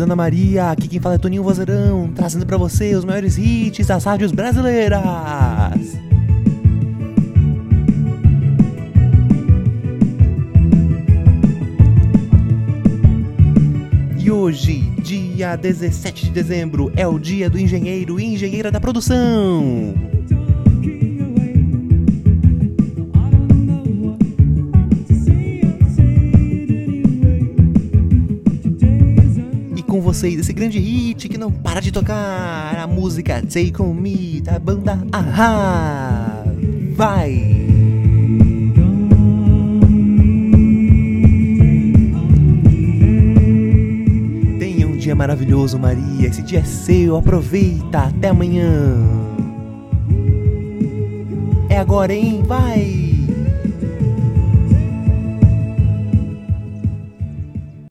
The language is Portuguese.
dia, Dona Maria. Aqui quem fala é Toninho Vozeirão, trazendo para você os maiores hits das rádios brasileiras. E hoje, dia 17 de dezembro, é o dia do engenheiro e engenheira da produção. Com vocês, esse grande hit que não para de tocar, a música Take On Me da banda Ahá. Vai! Tenha um dia maravilhoso, Maria. Esse dia é seu, aproveita. Até amanhã. É agora, hein? Vai!